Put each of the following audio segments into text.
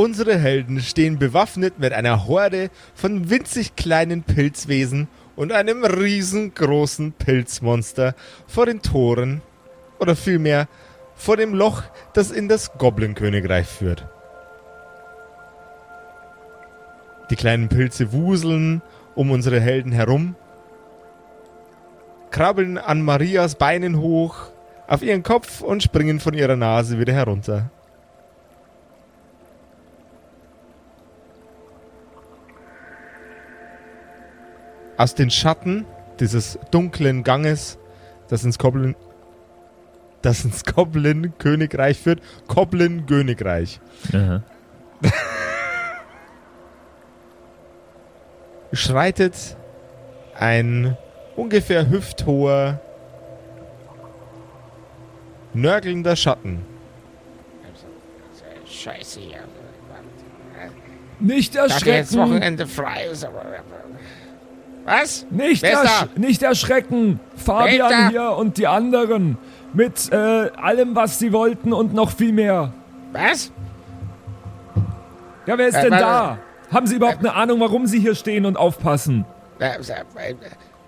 unsere Helden stehen bewaffnet mit einer Horde von winzig kleinen Pilzwesen und einem riesengroßen Pilzmonster vor den Toren oder vielmehr vor dem Loch, das in das Goblin-Königreich führt. Die kleinen Pilze wuseln um unsere Helden herum, krabbeln an Marias Beinen hoch, auf ihren Kopf und springen von ihrer Nase wieder herunter. Aus den Schatten dieses dunklen Ganges, das ins Goblin, das ins Goblin-Königreich führt, Goblin-Königreich. Aha. schreitet ein ungefähr hüfthoher, nörgelnder Schatten. Scheiße hier. Nicht Ich hatte jetzt erschrecken! Wochenende frei. ist aber- Was? Nicht, ersch nicht erschrecken! Fabian hier und die anderen. Mit äh, allem, was sie wollten und noch viel mehr. Was? Ja, wer ist Äh, denn da? Haben Sie überhaupt eine Ahnung, warum Sie hier stehen und aufpassen? Äh, äh,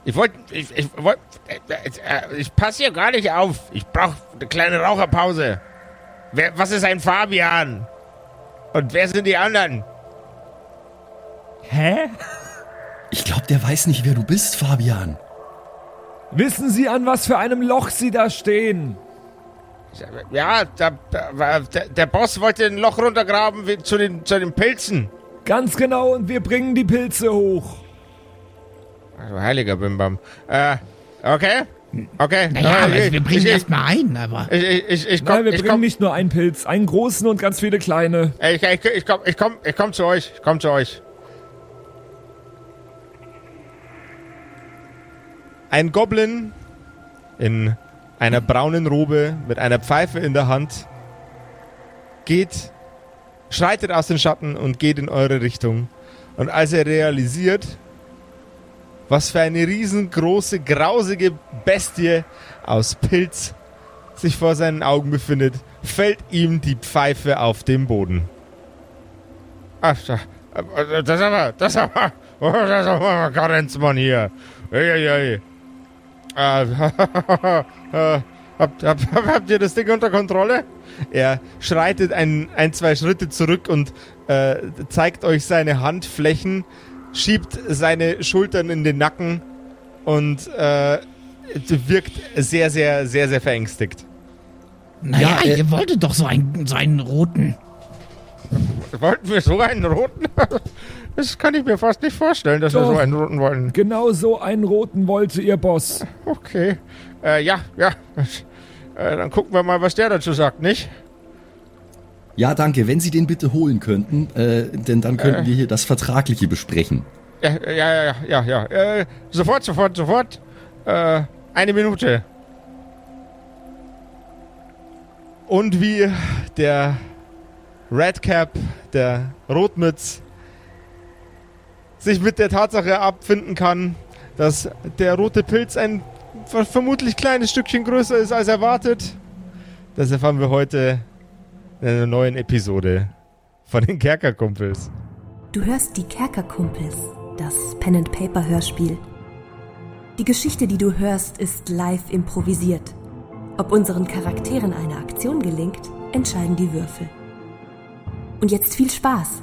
Ich wollte, ich, ich wollte, äh, ich passe hier gar nicht auf. Ich brauche eine kleine Raucherpause. Wer, was ist ein Fabian? Und wer sind die anderen? Hä? Ich glaube, der weiß nicht, wer du bist, Fabian. Wissen Sie, an was für einem Loch Sie da stehen? Ja, war- der, der Boss wollte ein Loch runtergraben wie zu den, zu den Pilzen. Ganz genau, und wir bringen die Pilze hoch. Also heiliger Bimbam. Äh, okay. Okay. Naja, äh, also wir bringen erstmal ein, aber. ich, ich, ich, ich Nein, komm, wir ich bringen komm, nicht nur einen Pilz, einen großen und ganz viele kleine. ich, ich, ich komm, ich komm, ich komm zu euch. Ich komm zu euch. Ein Goblin in einer braunen Robe mit einer Pfeife in der Hand geht, schreitet aus den Schatten und geht in eure Richtung. Und als er realisiert, was für eine riesengroße, grausige Bestie aus Pilz sich vor seinen Augen befindet, fällt ihm die Pfeife auf den Boden. Ach, da- äh, das aber, das aber, oh, das aber Karenzmann hier. Eieiei. Äh, äh, habt, habt, habt ihr das Ding unter Kontrolle? Er schreitet ein, ein zwei Schritte zurück und äh, zeigt euch seine Handflächen, schiebt seine Schultern in den Nacken und äh, wirkt sehr, sehr, sehr, sehr verängstigt. Naja, Ja, äh, ihr wolltet doch so einen, so einen roten. Wollten wir so einen roten? Das kann ich mir fast nicht vorstellen, dass wir Doch. so einen roten wollen. Genau so einen roten wollte Ihr Boss. Okay. Äh, ja, ja. Äh, dann gucken wir mal, was der dazu sagt, nicht? Ja, danke. Wenn Sie den bitte holen könnten, äh, denn dann könnten wir hier das Vertragliche besprechen. Ja, ja, ja, ja, ja. Äh, sofort, sofort, sofort. Äh, eine Minute. Und wie der Redcap, der Rotmütz, sich mit der Tatsache abfinden kann, dass der rote Pilz ein ver- vermutlich kleines Stückchen größer ist als erwartet. Das erfahren wir heute in einer neuen Episode von den Kerkerkumpels. Du hörst die Kerkerkumpels, das Pen and Paper Hörspiel. Die Geschichte, die du hörst, ist live improvisiert. Ob unseren Charakteren eine Aktion gelingt, entscheiden die Würfel. Und jetzt viel Spaß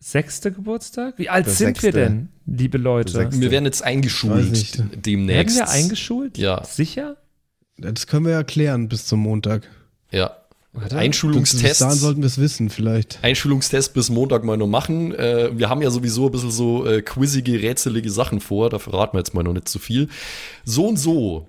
sechste Geburtstag? Wie alt Der sind wir sechste. denn, liebe Leute? Wir werden jetzt eingeschult nicht. Werden demnächst. wir eingeschult? Ja. Sicher? Das können wir ja klären bis zum Montag. Ja. Bis dahin Einschulungstest. sollten wir es wissen, vielleicht. Einschulungstest bis Montag mal noch machen. Äh, wir haben ja sowieso ein bisschen so äh, quizzige, rätselige Sachen vor. Da verraten wir jetzt mal noch nicht zu viel. So und so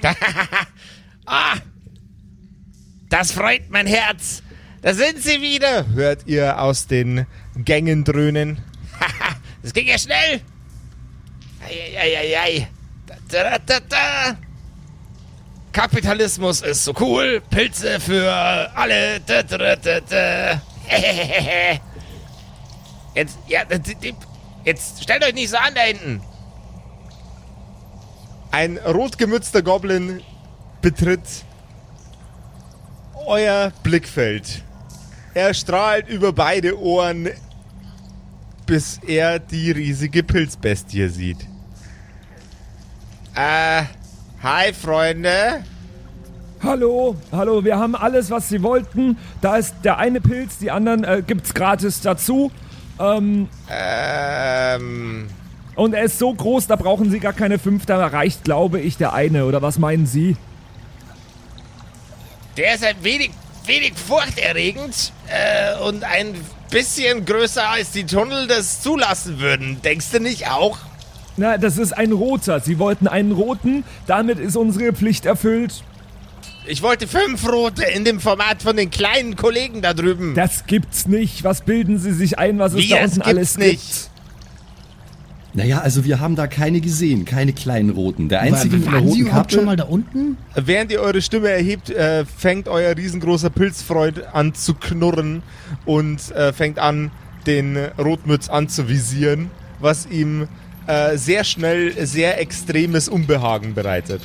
Tschüssinger. Das freut mein Herz. Da sind sie wieder. Hört ihr aus den Gängen dröhnen. das ging ja schnell. Eieieiei. Da, da, da, da. Kapitalismus ist so cool. Pilze für alle. Jetzt, ja, jetzt stellt euch nicht so an da hinten. Ein rotgemützter Goblin betritt euer Blickfeld. Er strahlt über beide Ohren, bis er die riesige Pilzbestie sieht. Äh, hi Freunde. Hallo, hallo, wir haben alles, was Sie wollten. Da ist der eine Pilz, die anderen äh, gibt's gratis dazu. Ähm, Ähm, und er ist so groß, da brauchen Sie gar keine fünf, da reicht, glaube ich, der eine. Oder was meinen Sie? der ist ein wenig, wenig furchterregend äh, und ein bisschen größer als die Tunnel das zulassen würden. Denkst du nicht auch? Na, das ist ein roter. Sie wollten einen roten, damit ist unsere Pflicht erfüllt. Ich wollte fünf rote in dem Format von den kleinen Kollegen da drüben. Das gibt's nicht. Was bilden Sie sich ein, was es Wie, da das unten gibt's alles nicht? gibt? Naja, also wir haben da keine gesehen, keine kleinen roten. Der einzige mit einer Sie roten überhaupt schon Kappe. mal da unten? Während ihr eure Stimme erhebt, äh, fängt euer riesengroßer Pilzfreund an zu knurren und äh, fängt an, den Rotmütz anzuvisieren, was ihm äh, sehr schnell sehr extremes Unbehagen bereitet.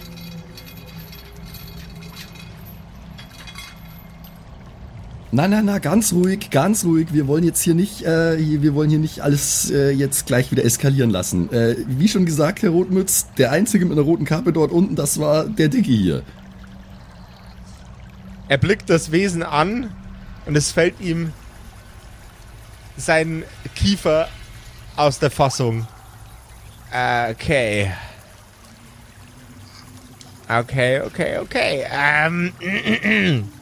Nein, nein, nein, ganz ruhig, ganz ruhig. Wir wollen jetzt hier nicht, äh, wir wollen hier nicht alles äh, jetzt gleich wieder eskalieren lassen. Äh, wie schon gesagt, Herr Rotmütz, der einzige mit einer roten Kappe dort unten, das war der Dicke hier. Er blickt das Wesen an und es fällt ihm sein Kiefer aus der Fassung. Okay. Okay, okay, okay. Ähm,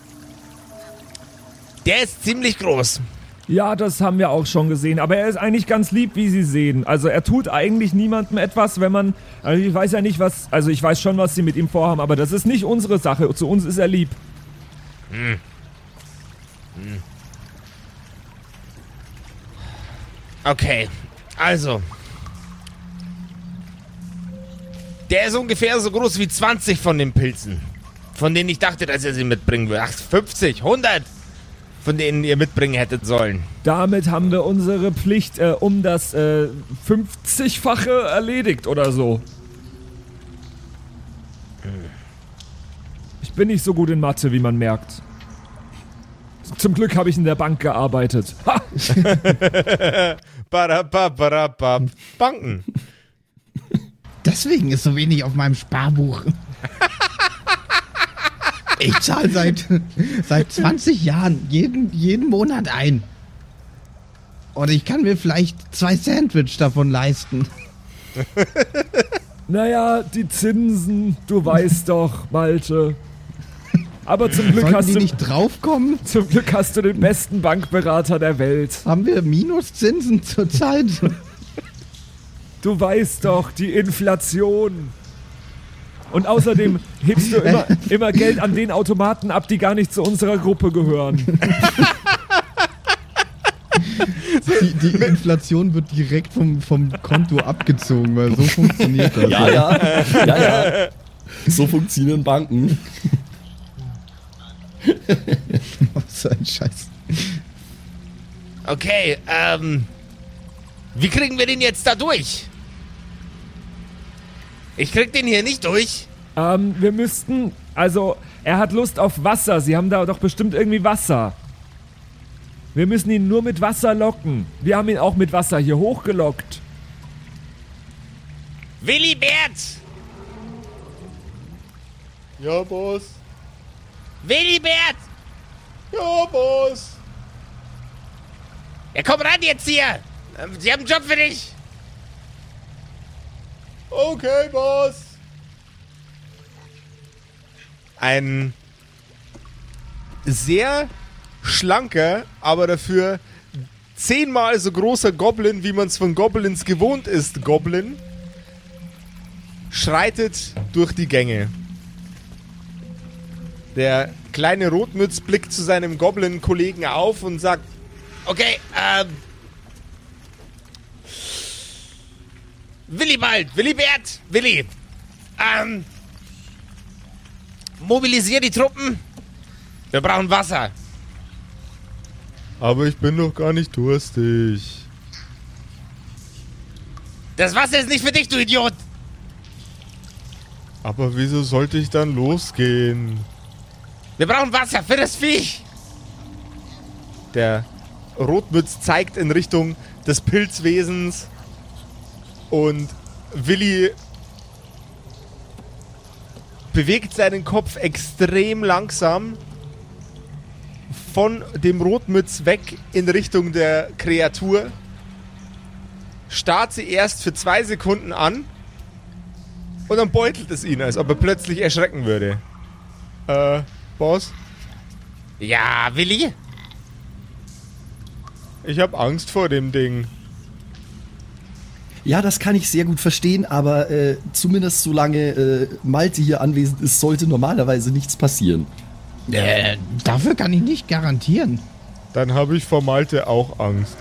der ist ziemlich groß. Ja, das haben wir auch schon gesehen. Aber er ist eigentlich ganz lieb, wie Sie sehen. Also er tut eigentlich niemandem etwas, wenn man. Also ich weiß ja nicht, was. Also ich weiß schon, was Sie mit ihm vorhaben, aber das ist nicht unsere Sache. Zu uns ist er lieb. Okay, also. Der ist ungefähr so groß wie 20 von den Pilzen. Von denen ich dachte, dass ihr sie mitbringen würdet. Ach, 50, 100 von denen ihr mitbringen hättet sollen. Damit haben wir unsere Pflicht äh, um das äh, 50-fache erledigt oder so. Ich bin nicht so gut in Mathe, wie man merkt. Zum Glück habe ich in der Bank gearbeitet. Ha! Banken. Deswegen ist so wenig auf meinem Sparbuch. Ich zahle seit, seit 20 Jahren jeden, jeden Monat ein. Und ich kann mir vielleicht zwei Sandwich davon leisten. Naja, die Zinsen, du weißt doch, Malte. Aber zum Glück, Sollten hast die du, nicht draufkommen? zum Glück hast du den besten Bankberater der Welt. Haben wir Minuszinsen zurzeit? Du weißt doch, die Inflation. Und außerdem hebst du immer, immer Geld an den Automaten ab, die gar nicht zu unserer Gruppe gehören. Die, die Inflation wird direkt vom, vom Konto abgezogen, weil so funktioniert das. Ja, ja, ja, ja. So funktionieren Banken. So ein Scheiß. Okay, ähm. Wie kriegen wir den jetzt da durch? Ich krieg den hier nicht durch. Ähm, wir müssten, also, er hat Lust auf Wasser. Sie haben da doch bestimmt irgendwie Wasser. Wir müssen ihn nur mit Wasser locken. Wir haben ihn auch mit Wasser hier hochgelockt. Willibert! Ja, Boss. Willibert! Ja, Boss. Ja, komm ran jetzt hier! Sie haben einen Job für dich! Okay, Boss. Ein sehr schlanker, aber dafür zehnmal so großer Goblin, wie man es von Goblins gewohnt ist, Goblin, schreitet durch die Gänge. Der kleine Rotmütz blickt zu seinem Goblin-Kollegen auf und sagt, Okay, ähm. Willibald, Willibert, Willi. Ähm. Mobilisier die Truppen. Wir brauchen Wasser. aber ich bin doch gar nicht durstig. Das Wasser ist nicht für dich, du Idiot. Aber wieso sollte ich dann losgehen? Wir brauchen Wasser für das Viech. Der Rotmütz zeigt in Richtung des Pilzwesens und Willi bewegt seinen Kopf extrem langsam von dem Rotmütz weg in Richtung der Kreatur. Starrt sie erst für zwei Sekunden an und dann beutelt es ihn, als ob er plötzlich erschrecken würde. Äh, Boss, Ja, Willi? ich habe Angst vor dem Ding. Ja, das kann ich sehr gut verstehen, aber äh, zumindest solange äh, Malte hier anwesend ist, sollte normalerweise nichts passieren. Äh, dafür kann ich nicht garantieren. Dann habe ich vor Malte auch Angst.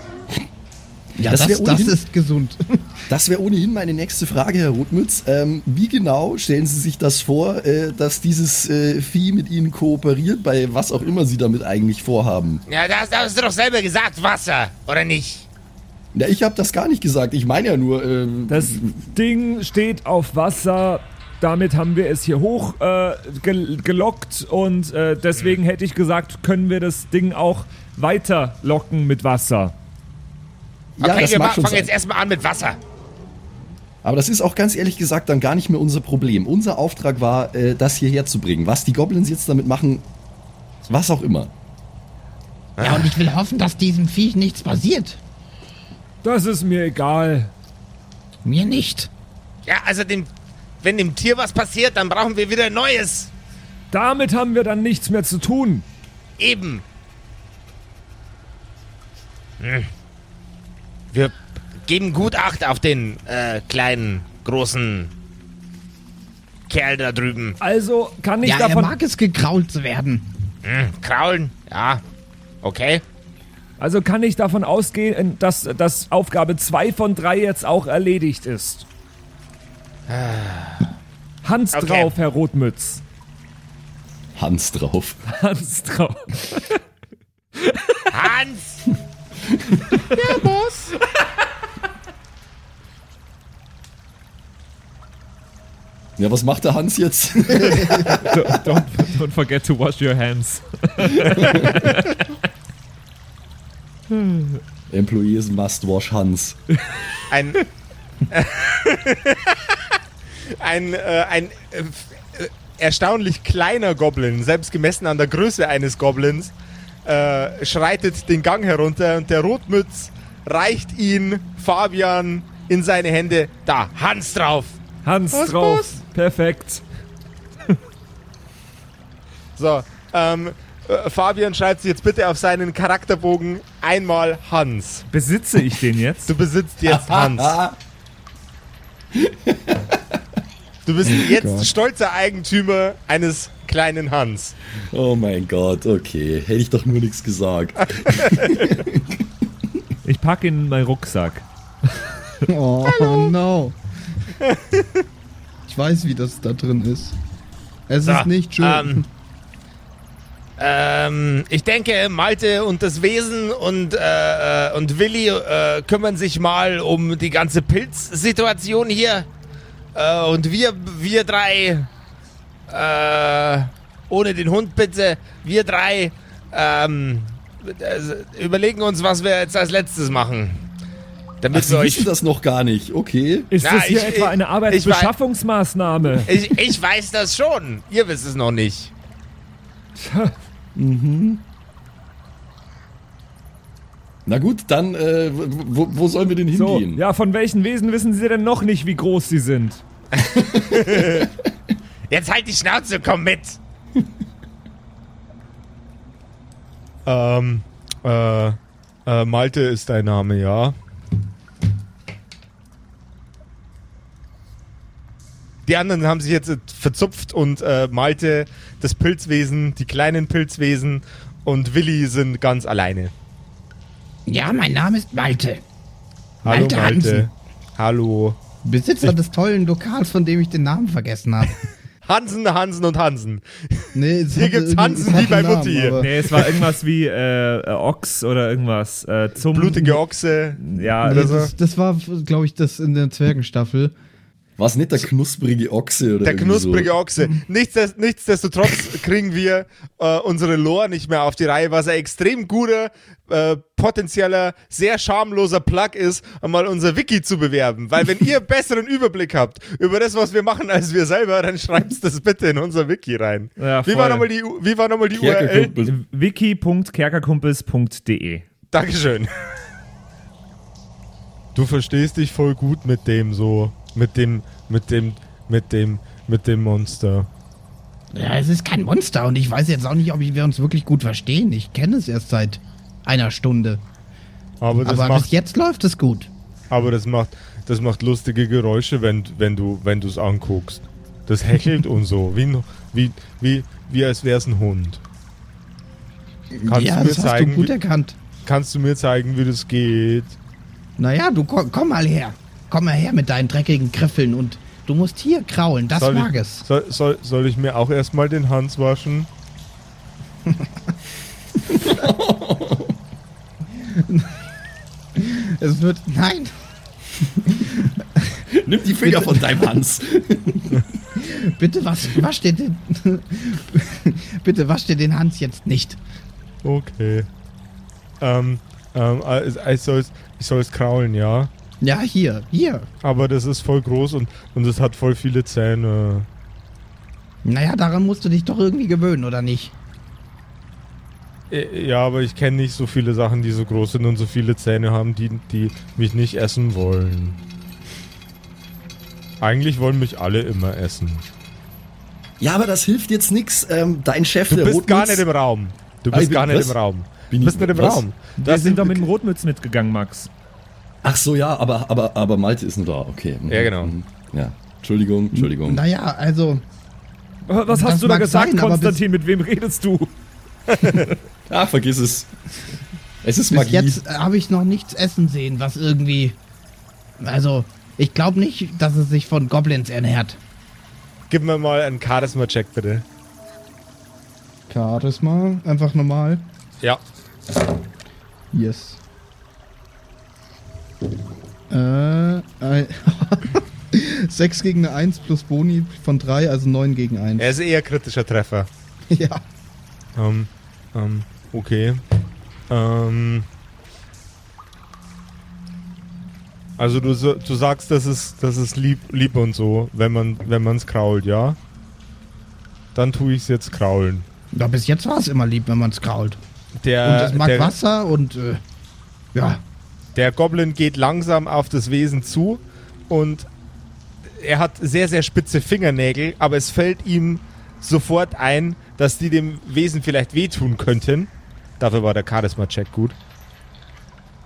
Ja, Das das, wär das, ohnehin- ist gesund. Das wäre ohnehin meine nächste Frage, Herr Rotmütz. Ähm, wie genau stellen Sie sich das vor, äh, dass dieses äh, Vieh mit Ihnen kooperiert, bei was auch immer Sie damit eigentlich vorhaben? Ja, das, das hast du doch selber gesagt, Wasser, oder nicht? Ja, ich habe das gar nicht gesagt. Ich meine ja nur, ähm, Das Ding steht auf Wasser. Damit haben wir es hier hoch äh, gel gelockt und äh, deswegen hätte ich gesagt, können wir das Ding auch weiter locken mit Wasser. ja, okay, das wir fangen sein. jetzt erstmal an mit Wasser. Aber das ist auch ganz ehrlich gesagt dann gar nicht mehr unser Problem. Unser Auftrag war, äh, das hierher zu bringen. Was die Goblins jetzt damit machen, was auch immer. Ja, und ich will hoffen, dass diesem Viech nichts passiert. Das ist mir egal. Mir nicht. Ja, also dem, wenn dem Tier was passiert, dann brauchen wir wieder Neues. Damit haben wir dann nichts mehr zu tun. Eben. Hm. Wir geben gut Acht auf den äh, kleinen, großen Kerl da drüben. Also kann ich Ja, er davon. mag es gekrault zu werden. Hm, kraulen, ja. Okay. Also kann ich davon ausgehen, dass, dass Aufgabe 2 von 3 jetzt auch erledigt ist. Hans Okay. drauf, Herr Rotmütz. Hans drauf. Hans drauf. Hans! Ja, was macht der Hans jetzt? don't, don't forget to wash your hands. Employees must wash Hans. Ein. ein, äh, ein äh, f- äh, erstaunlich kleiner Goblin, selbst gemessen an der Größe eines Goblins, äh, schreitet den Gang herunter und der Rotmütz reicht ihn Fabian in seine Hände. Da, Hans drauf. Hans Was, drauf. Boss? Perfekt. So, ähm, äh, Fabian schreibt sich jetzt bitte auf seinen Charakterbogen einmal Hans. Besitze ich den jetzt? Du besitzt jetzt Hans. Du bist jetzt Gott. stolzer Eigentümer eines kleinen Hans. Oh mein Gott, okay. Hätte ich doch nur nichts gesagt. Ich packe ihn in meinen Rucksack. Oh no. Ich weiß, wie das da drin ist. Es So, ist nicht schön. ähm, Ähm, ich denke, Malte und das Wesen und, äh, äh, und Willi äh, kümmern sich mal um die ganze Pilzsituation hier. Äh, und wir, wir drei, äh, ohne den Hund bitte, wir drei, ähm, äh, überlegen uns, was wir jetzt als letztes machen. Damit Ach, wir Sie euch. wissen das noch gar nicht. Okay. Ist Na, das hier ich- etwa eine ich- Arbeitsbeschaffungsmaßnahme? Ich, ich weiß das schon. Ihr wisst es noch nicht. Na gut, dann, äh, wo, wo sollen wir denn So, hingehen? ja, von welchen Wesen wissen Sie denn noch nicht, wie groß sie sind? Jetzt halt die Schnauze, komm mit. Ähm, äh, äh, Malte ist dein Name, ja? Die anderen haben sich jetzt äh, verzupft und äh, Malte, das Pilzwesen, die kleinen Pilzwesen und Willi sind ganz alleine. Ja, mein Name ist Malte. Hallo Malte Malte. Hansen. Hallo. Besitzer des tollen Lokals, von dem ich den Namen vergessen habe. Hansen, Hansen und Hansen. Nee, es Hier gibt's Hansen wie bei Namen, Mutti hier. aber- Nee, es war irgendwas wie äh, äh, Ochs oder irgendwas. Äh, zum Blutige Ochse. Ja, Nee, oder so. das, das war, glaube ich, das in der Zwergenstaffel. War es nicht der knusprige Ochse oder Der knusprige so? Ochse. Nichtsdest, nichtsdestotrotz kriegen wir äh, unsere Lore nicht mehr auf die Reihe, was ein extrem guter, äh, potenzieller, sehr schamloser Plug ist, um mal unser Wiki zu bewerben. Weil wenn ihr besseren Überblick habt über das, was wir machen, als wir selber, dann schreibt das bitte in unser Wiki rein. Ja, wie, war nochmal die, wie war nochmal die URL? Kerkerkumpel. wiki.kerkerkumpels.de. Dankeschön. Du verstehst dich voll gut mit dem so, mit dem, mit dem, mit dem, mit dem Monster. Ja, es ist kein Monster und ich weiß jetzt auch nicht, ob wir uns wirklich gut verstehen. Ich kenne es erst seit einer Stunde. Aber das Aber bis macht, jetzt läuft es gut. aber das macht, das macht lustige Geräusche, wenn, wenn du, es anguckst. Das hechelt und so, wie, ein- wie, wie, wie als wär's ein Hund. Kannst ja, du mir das hast zeigen, du gut wie, erkannt. kannst du mir zeigen, wie das geht? Naja, du komm, komm mal her. Komm mal her mit deinen dreckigen Griffeln und du musst hier kraulen. Das soll mag ich, es. Soll, soll, soll ich mir auch erstmal den Hans waschen? Es wird. Nein! Nimm die Finger von deinem Hans. Bitte was, wasch dir den. Bitte wasch dir den Hans jetzt nicht. Okay. Ähm, ähm, äh, ich soll ich soll's kraulen, ja? Ja, hier, hier. Aber das ist voll groß und, und es hat voll viele Zähne. Naja, daran musst du dich doch irgendwie gewöhnen, oder nicht? Äh, Ja, aber ich kenne nicht so viele Sachen, die so groß sind und so viele Zähne haben, die, die mich nicht essen wollen. Eigentlich wollen mich alle immer essen. Ja, aber das hilft jetzt nix. Ähm, dein Chef, Du der bist gar Rotmütz- nicht im Raum. Du bist bin- gar nicht was? im Raum. Bin Du ich- bist nicht im was? Raum. Wir sind doch mit dem Rotmütz mitgegangen, Max. Ach so, ja, aber, aber, aber Malte ist nur da. Okay. Mhm, Ja, genau. mhm. Ja. Entschuldigung, Entschuldigung. Naja, also. Was hast du da gesagt, sein, bis- Konstantin? Mit wem redest du? Ach, vergiss es. Es ist Bis Magie. jetzt habe ich noch nichts essen sehen, was irgendwie. Also, ich glaube nicht, dass es sich von Goblins ernährt. Gib mir mal einen Charisma-Check, bitte. Charisma, einfach normal. Ja. Yes. Äh, ein- 6 gegen eine 1 plus Boni von 3, also 9 gegen 1. Er ist eher kritischer Treffer. Ja. Ähm, ähm, okay. Ähm. Also du, du sagst, das ist, das ist lieb, lieb und so, wenn man wenn man's krault, ja? dann tue ich es jetzt kraulen. Ja, bis jetzt war es immer lieb, wenn man es krault. Der, und es mag der, Wasser und äh, ja. Der Goblin geht langsam auf das Wesen zu und er hat sehr, sehr spitze Fingernägel, aber es fällt ihm sofort ein, dass die dem Wesen vielleicht wehtun könnten. Dafür war der Charisma-Check gut.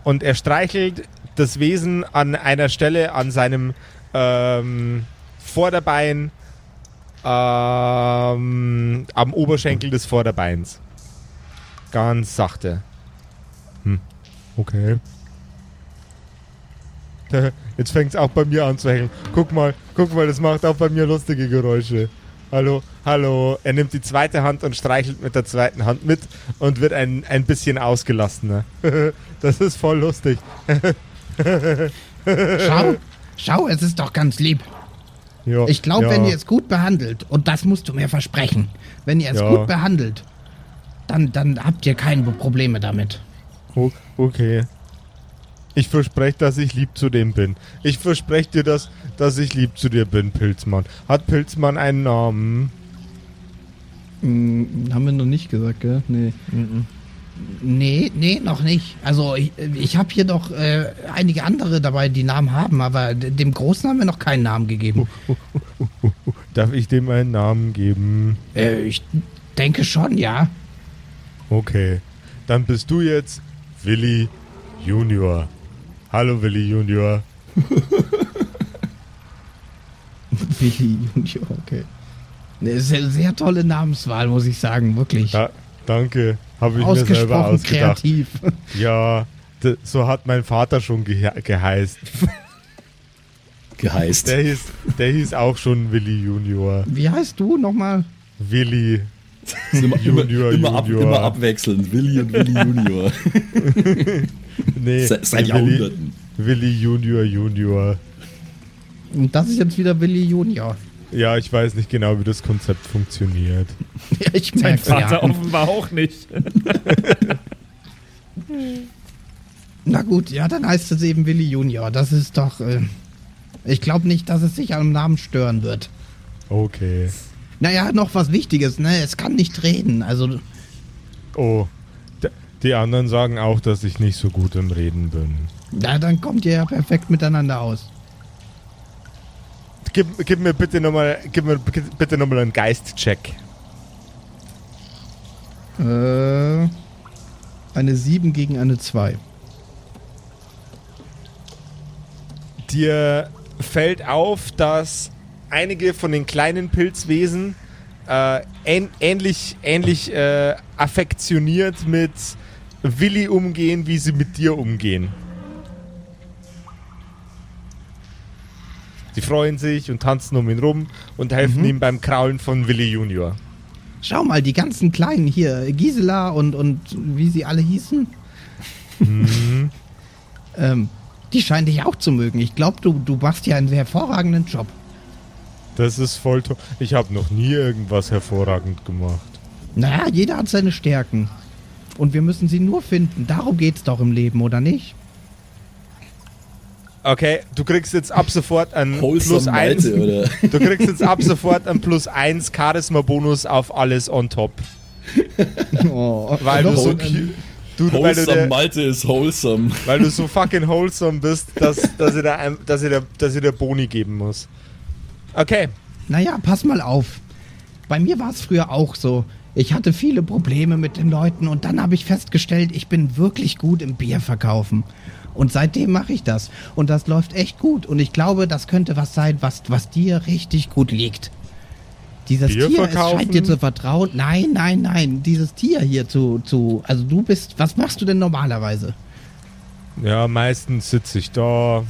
Und er streichelt das Wesen an einer Stelle an seinem ähm, Vorderbein ähm, am Oberschenkel des Vorderbeins. Ganz sachte. Hm. Okay. Jetzt fängt es auch bei mir an zu hängen. Guck mal, guck mal, das macht auch bei mir lustige Geräusche. Hallo, hallo. Er nimmt die zweite Hand und streichelt mit der zweiten Hand mit und wird ein, ein bisschen ausgelassener. das ist voll lustig. schau, schau, es ist doch ganz lieb. Ja, ich glaube, ja. wenn ihr es gut behandelt, und das musst du mir versprechen, wenn ihr es Ja. gut behandelt, dann, dann habt ihr keine Probleme damit. Okay. Ich verspreche, dass ich lieb zu dem bin. Ich verspreche dir, dass, dass ich lieb zu dir bin, Pilzmann. Hat Pilzmann einen Namen? Hm, haben wir noch nicht gesagt, gell? Nee. Nee, nee, noch nicht. Also ich, ich habe hier noch äh, einige andere dabei, die Namen haben, aber dem Großen haben wir noch keinen Namen gegeben. Darf ich dem einen Namen geben? Äh, ich denke schon, ja. Okay. Dann bist du jetzt Willi Junior. Hallo Willi Junior. Willi Junior, okay. Ne, eine sehr tolle Namenswahl, muss ich sagen, wirklich. Ja, danke. Habe ich mir selber ausgedacht. kreativ. Ja, so hat mein Vater schon ge geheißt. Geheißt. Der hieß, der hieß auch schon Willi Junior. Wie heißt du nochmal? Willi. Immer, immer, Junior, immer, ab, immer abwechselnd. Willi und Willi Junior. Nee, Se- seit Willi, Jahrhunderten. Willi Junior Junior. Und das ist jetzt wieder Willi Junior. Ja, ich weiß nicht genau, wie das Konzept funktioniert. Ja, ich Mein merk's Vater ja. offenbar auch nicht. Na gut, ja, dann heißt es eben Willi Junior. Das ist doch. Äh, ich glaube nicht, dass es sich am Namen stören wird. Okay. Naja, noch was Wichtiges, ne? Es kann nicht reden. Also, Oh, die anderen sagen auch, dass ich nicht so gut im Reden bin. na, dann kommt ihr ja perfekt miteinander aus. Gib, gib mir bitte nochmal, gib mir bitte noch mal einen Geistcheck. Äh, eine 7 gegen eine 2. Dir fällt auf, dass einige von den kleinen Pilzwesen äh, ähn, ähnlich, ähnlich äh, affektioniert mit Willi umgehen, wie sie mit dir umgehen. Sie freuen sich und tanzen um ihn rum und helfen ihm beim Kraulen von Willi Junior. Schau mal, die ganzen Kleinen hier, Gisela und, und wie sie alle hießen. ähm, die scheinen dich auch zu mögen. Ich glaube, du, du machst ja einen sehr hervorragenden Job. Das ist voll toll. Ich habe noch nie irgendwas hervorragend gemacht. Naja, jeder hat seine Stärken. Und wir müssen sie nur finden. Darum geht's doch im Leben, oder nicht? Okay, du kriegst jetzt ab sofort ein Wholesome plus eins. Malte, oder? Du kriegst jetzt ab sofort ein plus eins Charisma-Bonus auf alles on top. Oh, Weil du so cute. Du, weil, du Wholesome der, Malte ist wholesome. weil du so fucking wholesome bist, dass, dass, ich dir ein- dass, ich dass ich dir Boni geben muss. Okay. Naja, pass mal auf. Bei mir war es früher auch so. Ich hatte viele Probleme mit den Leuten und dann habe ich festgestellt, ich bin wirklich gut im Bier verkaufen. Und seitdem mache ich das. Und das läuft echt gut. Und ich glaube, das könnte was sein, was, was dir richtig gut liegt. Dieses Bier Tier, es scheint dir zu vertrauen. Nein, nein, nein. Dieses Tier hier zu, zu. Also du bist. Was machst du denn normalerweise? Ja, meistens sitze ich da.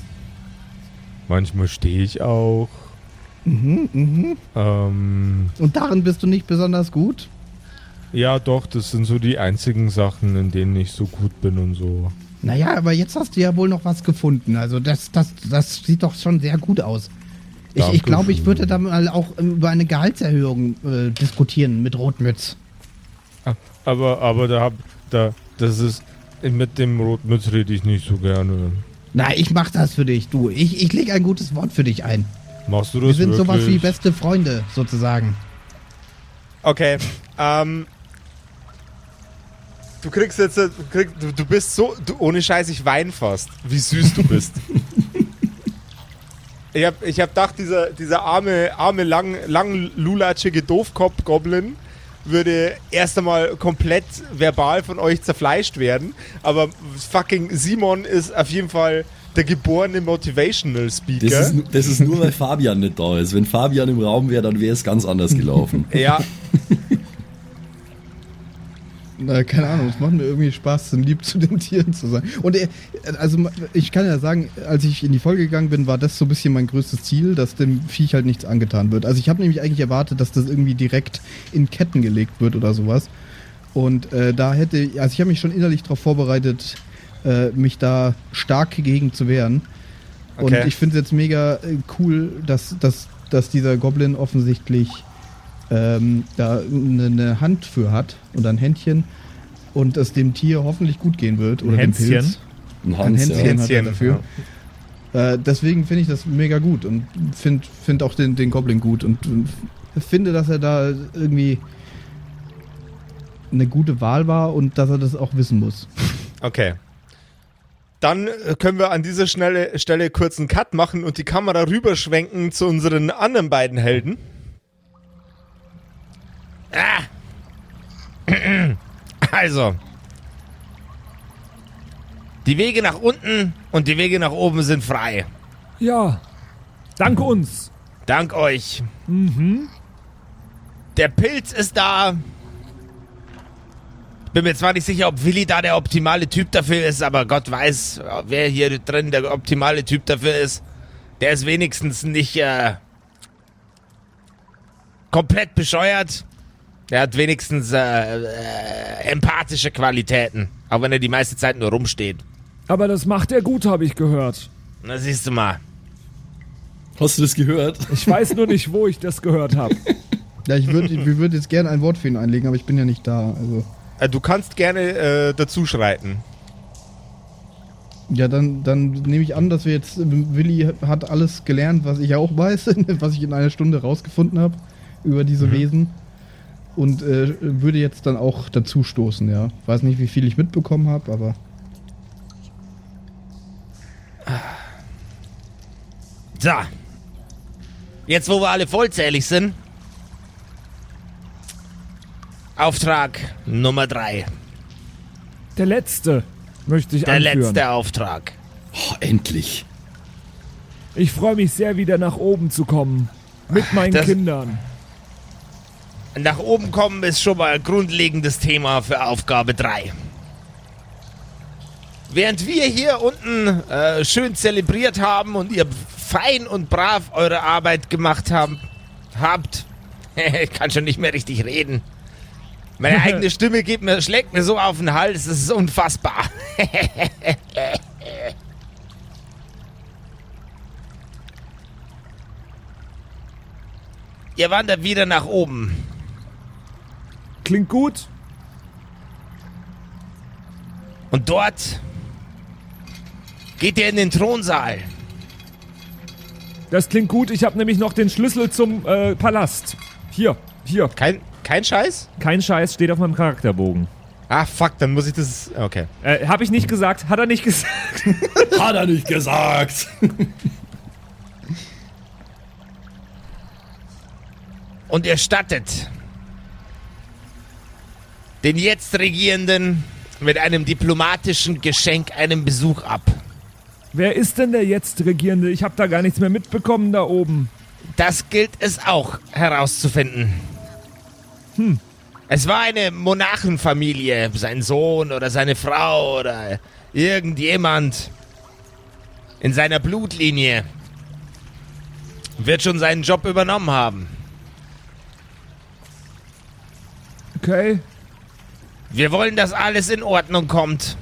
Manchmal stehe ich auch. Mhm, mhm. Ähm, Und darin bist du nicht besonders gut? ja, doch, das sind so die einzigen Sachen, in denen ich so gut bin und so. Naja, aber jetzt hast du ja wohl noch was gefunden. Also das, das, das sieht doch schon sehr gut aus. Ich, ich glaube, ich würde da mal auch über eine Gehaltserhöhung äh, diskutieren mit Rotmütz. Aber, aber da hab, da, das ist, mit dem Rotmütz rede ich nicht so gerne. Na, ich mach das für dich, du. Ich, ich leg ein gutes Wort für dich ein. Machst du Wir das sind wirklich? sowas wie beste Freunde, sozusagen. Okay. Ähm, du kriegst jetzt, du, krieg, du, bist so, du, ohne Scheiß, ich wein fast, wie süß du bist. ich hab, ich hab gedacht, dieser, dieser arme, arme, lang, lang lulatschige Doofkopf-Goblin würde erst einmal komplett verbal von euch zerfleischt werden. Aber fucking Simon ist auf jeden Fall der geborene Motivational Speaker. Das ist, das ist nur, weil Fabian nicht da ist. Wenn Fabian im Raum wäre, dann wäre es ganz anders gelaufen. ja, Na, keine Ahnung, es macht mir irgendwie Spaß, so lieb zu den Tieren zu sein. Und äh, also ich kann ja sagen, als ich in die Folge gegangen bin, war das so ein bisschen mein größtes Ziel, dass dem Viech halt nichts angetan wird. Also ich habe nämlich eigentlich erwartet, dass das irgendwie direkt in Ketten gelegt wird oder sowas. Und äh, da hätte, also ich habe mich schon innerlich darauf vorbereitet, äh, mich da stark gegen zu wehren. Und Okay. ich finde es jetzt mega äh, cool, dass, dass, dass dieser Goblin offensichtlich ähm, da eine, eine Hand für hat oder ein Händchen und es dem Tier hoffentlich gut gehen wird oder dem Hänschen? Pilz. Ein Ein Hans, Hänschen ja. hat er Hänschen, dafür. Äh, deswegen finde ich das mega gut und finde find auch den, den Goblin gut und finde, dass er da irgendwie eine gute Wahl war und dass er das auch wissen muss. okay. Dann äh, können wir an dieser schnelle Stelle kurz einen Cut machen und die Kamera rüberschwenken zu unseren anderen beiden Helden. Ah. Also. Die Wege nach unten und die Wege nach oben sind frei. Ja. Dank uns. Dank euch. Der Pilz ist da. Bin mir zwar nicht sicher, ob Willi da der optimale Typ dafür ist, aber Gott weiß, wer hier drin der optimale Typ dafür ist. Der ist wenigstens nicht äh, komplett bescheuert. Er hat wenigstens äh, äh, empathische Qualitäten, auch wenn er die meiste Zeit nur rumsteht. Aber das macht er gut, habe ich gehört. Na siehst du mal. Hast du das gehört? Ich weiß nur nicht, wo ich das gehört habe. Ja, ich würde ich würd jetzt gerne ein Wort für ihn einlegen, aber ich bin ja nicht da. Also. Äh, du kannst gerne äh, dazu schreiten. Ja, dann, dann nehme ich an, dass wir jetzt, Willi hat alles gelernt, was ich auch weiß, was ich in einer Stunde rausgefunden habe über diese Wesen. Und äh, würde jetzt dann auch dazu stoßen, ja. Weiß nicht, wie viel ich mitbekommen habe, aber. So. Jetzt, wo wir alle vollzählig sind. Auftrag Nummer drei. Der letzte möchte ich Der anführen. letzte Auftrag. Oh, endlich. Ich freue mich sehr, wieder nach oben zu kommen. Mit meinen Das- Kindern. Nach oben kommen ist schon mal ein grundlegendes Thema für Aufgabe 3. Während wir hier unten äh, schön zelebriert haben und ihr fein und brav eure Arbeit gemacht haben, habt, ich kann schon nicht mehr richtig reden. Meine eigene Stimme geht mir, schlägt mir so auf den Hals, das ist unfassbar. ihr wandert wieder nach oben. Klingt gut. Und dort geht ihr in den Thronsaal. Das klingt gut. Ich habe nämlich noch den Schlüssel zum äh, Palast. Hier, hier. Kein, kein Scheiß? Kein Scheiß steht auf meinem Charakterbogen. Ah, fuck, dann muss ich das. Okay. Äh, habe ich nicht gesagt, hat er nicht gesagt. Hat er nicht gesagt. Und ihr stattet den jetzt Regierenden mit einem diplomatischen Geschenk einen Besuch ab. Wer ist denn der jetzt Regierende? Ich habe da gar nichts mehr mitbekommen da oben. Das gilt es auch herauszufinden. Hm. Es war eine Monarchenfamilie, sein Sohn oder seine Frau oder irgendjemand in seiner Blutlinie wird schon seinen Job übernommen haben. Okay. Wir wollen, dass alles in Ordnung kommt.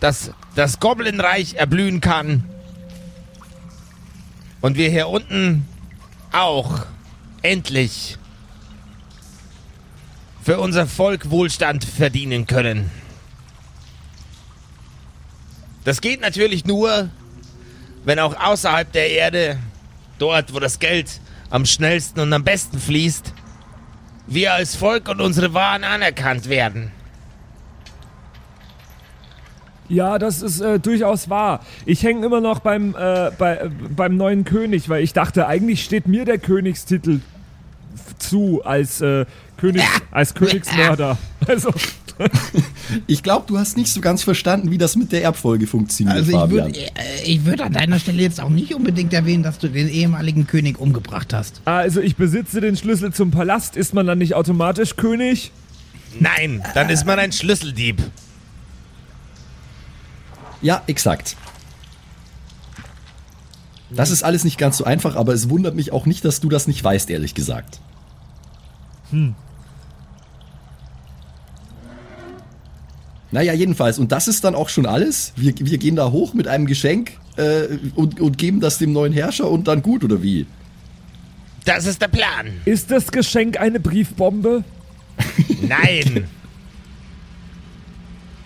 Dass das Goblinreich erblühen kann. Und wir hier unten auch endlich für unser Volk Wohlstand verdienen können. Das geht natürlich nur, wenn auch außerhalb der Erde, dort wo das Geld am schnellsten und am besten fließt, wir als Volk und unsere Waren anerkannt werden. Ja, das ist äh, durchaus wahr. Ich hänge immer noch beim, äh, bei, äh, beim neuen König, weil ich dachte, eigentlich steht mir der Königstitel zu als, äh, König, als Königsmörder. Also, Ich glaube, du hast nicht so ganz verstanden, wie das mit der Erbfolge funktioniert, Also ich würde äh, ich würd an deiner Stelle jetzt auch nicht unbedingt erwähnen, dass du den ehemaligen König umgebracht hast. also ich besitze den Schlüssel zum Palast. Ist man dann nicht automatisch König? Nein, dann ist man ein Schlüsseldieb. Ja, exakt. Das ist alles nicht ganz so einfach, aber es wundert mich auch nicht, dass du das nicht weißt, ehrlich gesagt. Naja, jedenfalls. Und das ist dann auch schon alles. Wir, wir gehen da hoch mit einem Geschenk äh, und, und geben das dem neuen Herrscher und dann gut, oder wie? Das ist der Plan. Ist das Geschenk eine Briefbombe? Nein.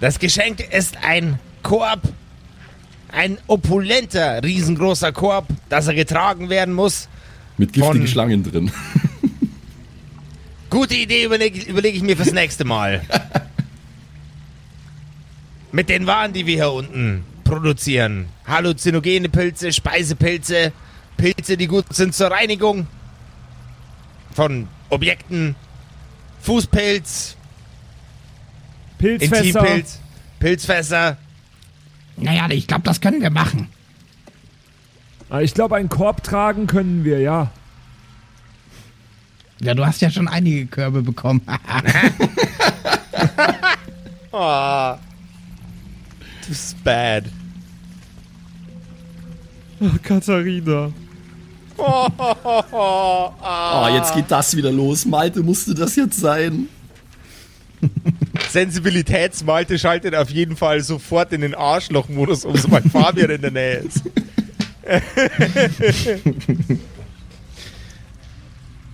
Das Geschenk ist ein Korb. Ein opulenter, riesengroßer Korb, dass er getragen werden muss. Mit giftigen Von- Schlangen drin. Gute Idee überlege überleg ich mir fürs nächste Mal. Mit den Waren, die wir hier unten produzieren. Halluzinogene Pilze, Speisepilze, Pilze, die gut sind zur Reinigung von Objekten, Fußpilz, Pilzfässer? Intimpilz, Pilzfässer. Naja, ich glaube, das können wir machen. Ah, Ich glaube, einen Korb tragen können wir, ja. Ja, du hast ja schon einige Körbe bekommen. Oh, das ist bad. Katharina. Oh, jetzt geht das wieder los. Malte, musste das jetzt sein? Sensibilitätsmalte schaltet auf jeden Fall sofort in den Arschloch-Modus um, sobald Fabian in der Nähe ist.